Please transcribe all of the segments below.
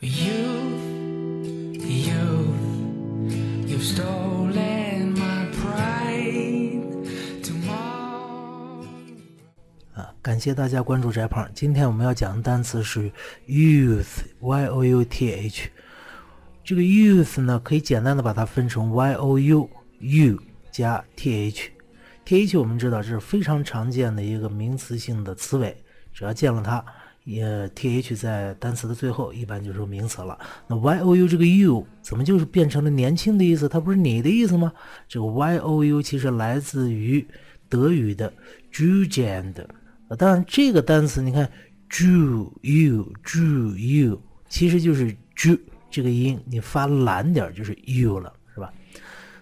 You, you, you stole my pride. Tomorrow. 啊，感谢大家关注翟胖。今天我们要讲的单词是 youth，y o u t h。这个 youth 呢，可以简单的把它分成 y o u u 加 t h。t h 我们知道这是非常常见的一个名词性的词尾，只要见了它，也 t h 在单词的最后一般就是名词了。那 y o u 这个 u 怎么就是变成了年轻的意思？它不是你的意思吗？这个 y o u 其实来自于德语的 Jugend。当然这个单词你看 ju u ju u 其实就是 j 这个音，你发懒点就是 u 了，是吧？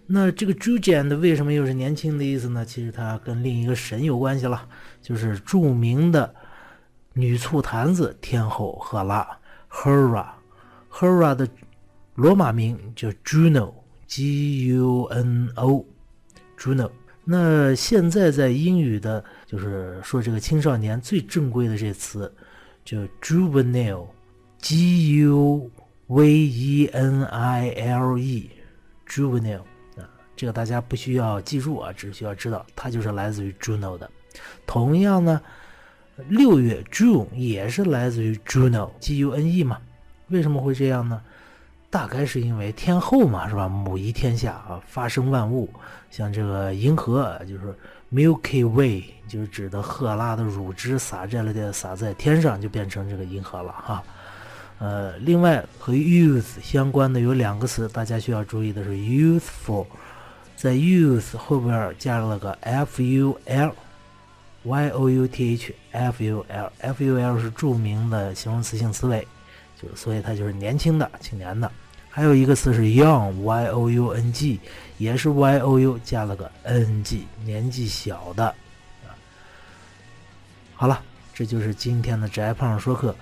那这个 Jugend 为什么又是年轻的意思呢？其实它跟另一个神有关系了，就是著名的女醋坛子天后赫拉 Hera。Hera 的罗马名叫 Juno，G U N O，Juno。那现在在英语的，就是说这个青少年最正规的这词，叫 juvenile，G U V E N I L E，juvenile 啊，这个大家不需要记住啊，只需要知道它就是来自于 Juno 的。同样呢，六月 June 也是来自于 Juno，G U N E 嘛。为什么会这样呢？大概是因为天后嘛，是吧？母仪天下啊，发生万物。像这个银河，就是 Milky Way，就是指的赫拉的乳汁洒在了的洒在天上，就变成这个银河了哈。呃，另外和 youth 相关的有两个词，大家需要注意的是 youthful，在 youth 后边加了个 f-u-l y o u t h f u l f u l 是著名的形容词性词尾。就所以它就是年轻的、青年的。还有一个词是 young，y o u n g，也是 y o u 加了个 n g，年纪小的。好了，这就是今天的宅胖说课。